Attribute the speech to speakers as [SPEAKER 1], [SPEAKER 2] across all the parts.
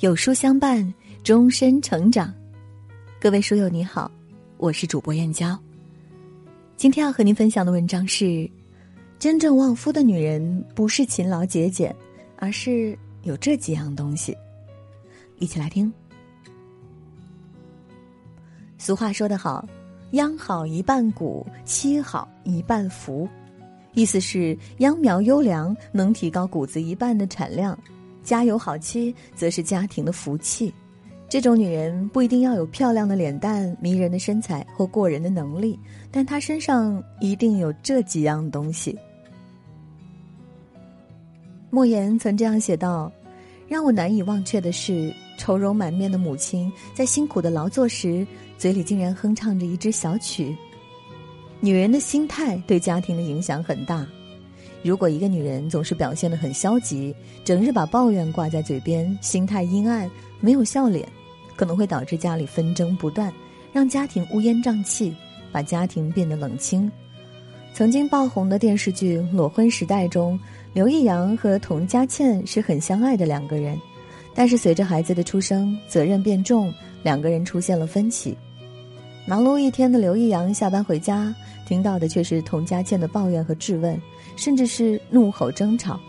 [SPEAKER 1] 有书相伴，终身成长。各位书友你好，我是主播燕娇。今天要和您分享的文章是：真正旺夫的女人不是勤劳节俭，而是有这几样东西。一起来听。俗话说得好：“秧好一半谷，妻好一半福。”意思是秧苗优良，能提高谷子一半的产量。家有好妻，则是家庭的福气。这种女人不一定要有漂亮的脸蛋、迷人的身材或过人的能力，但她身上一定有这几样东西。莫言曾这样写道：“让我难以忘却的是，愁容满面的母亲在辛苦的劳作时，嘴里竟然哼唱着一支小曲。”女人的心态对家庭的影响很大。如果一个女人总是表现得很消极，整日把抱怨挂在嘴边，心态阴暗，没有笑脸，可能会导致家里纷争不断，让家庭乌烟瘴气，把家庭变得冷清。曾经爆红的电视剧《裸婚时代》中，刘易阳和童佳倩是很相爱的两个人，但是随着孩子的出生，责任变重，两个人出现了分歧。忙碌一天的刘易阳下班回家，听到的却是童佳倩的抱怨和质问。甚至是怒吼争吵。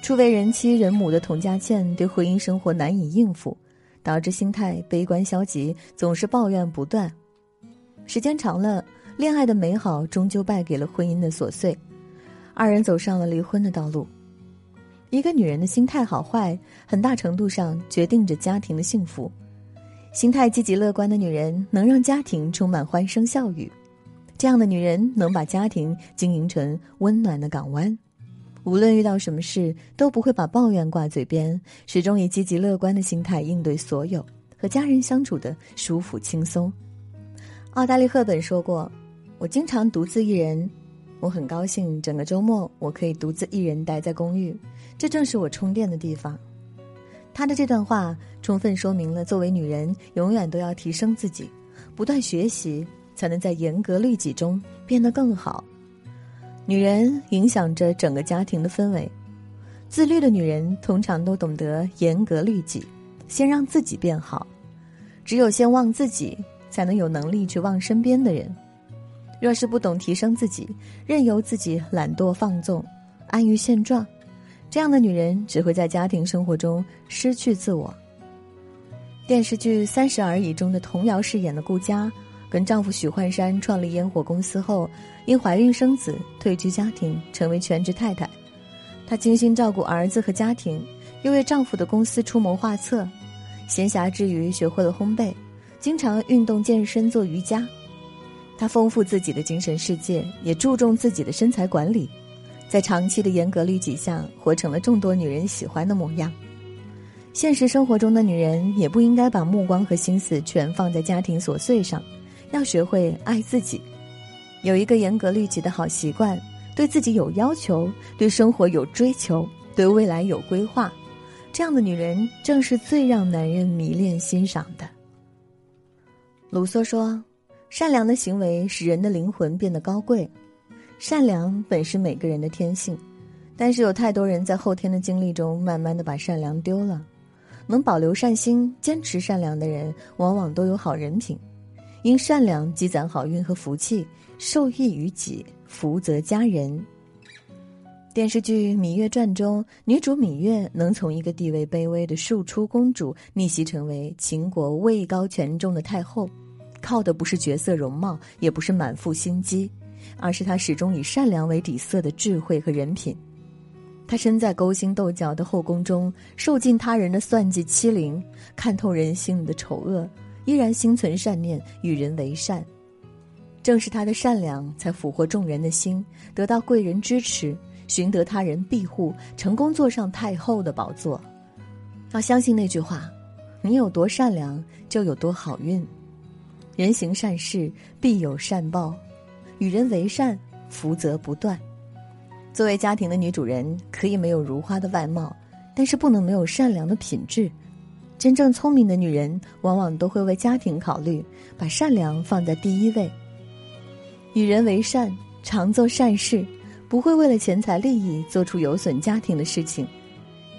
[SPEAKER 1] 初为人妻人母的童佳倩对婚姻生活难以应付，导致心态悲观消极，总是抱怨不断。时间长了，恋爱的美好终究败给了婚姻的琐碎，二人走上了离婚的道路。一个女人的心态好坏，很大程度上决定着家庭的幸福。心态积极乐观的女人，能让家庭充满欢声笑语。这样的女人能把家庭经营成温暖的港湾，无论遇到什么事都不会把抱怨挂嘴边，始终以积极乐观的心态应对所有，和家人相处的舒服轻松。奥黛丽·赫本说过：“我经常独自一人，我很高兴整个周末我可以独自一人待在公寓，这正是我充电的地方。”她的这段话充分说明了，作为女人，永远都要提升自己，不断学习。才能在严格律己中变得更好。女人影响着整个家庭的氛围，自律的女人通常都懂得严格律己，先让自己变好。只有先旺自己，才能有能力去旺身边的人。若是不懂提升自己，任由自己懒惰放纵、安于现状，这样的女人只会在家庭生活中失去自我。电视剧《三十而已》中的童瑶饰演的顾佳。跟丈夫许幻山创立烟火公司后，因怀孕生子退居家庭，成为全职太太。她精心照顾儿子和家庭，又为丈夫的公司出谋划策。闲暇之余，学会了烘焙，经常运动健身做瑜伽。她丰富自己的精神世界，也注重自己的身材管理，在长期的严格律己下，活成了众多女人喜欢的模样。现实生活中的女人也不应该把目光和心思全放在家庭琐碎上。要学会爱自己，有一个严格律己的好习惯，对自己有要求，对生活有追求，对未来有规划，这样的女人正是最让男人迷恋欣赏的。卢梭说：“善良的行为使人的灵魂变得高贵。善良本是每个人的天性，但是有太多人在后天的经历中，慢慢的把善良丢了。能保留善心、坚持善良的人，往往都有好人品。”因善良积攒好运和福气，受益于己，福泽家人。电视剧《芈月传》中，女主芈月能从一个地位卑微的庶出公主逆袭成为秦国位高权重的太后，靠的不是绝色容貌，也不是满腹心机，而是他始终以善良为底色的智慧和人品。他身在勾心斗角的后宫中，受尽他人的算计欺凌，看透人性的丑恶。依然心存善念，与人为善。正是他的善良，才俘获众人的心，得到贵人支持，寻得他人庇护，成功坐上太后的宝座。要相信那句话：你有多善良，就有多好运。人行善事，必有善报；与人为善，福泽不断。作为家庭的女主人，可以没有如花的外貌，但是不能没有善良的品质。真正聪明的女人，往往都会为家庭考虑，把善良放在第一位。与人为善，常做善事，不会为了钱财利益做出有损家庭的事情，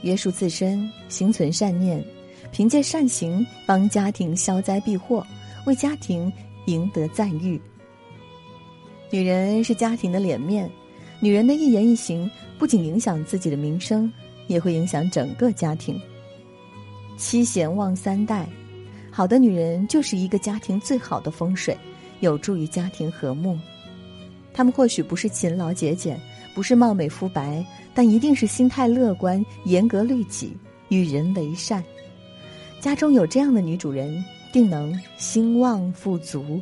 [SPEAKER 1] 约束自身，心存善念，凭借善行帮家庭消灾避祸，为家庭赢得赞誉。女人是家庭的脸面，女人的一言一行不仅影响自己的名声，也会影响整个家庭。妻贤旺三代，好的女人就是一个家庭最好的风水，有助于家庭和睦。她们或许不是勤劳节俭，不是貌美肤白，但一定是心态乐观、严格律己、与人为善。家中有这样的女主人，定能兴旺富足。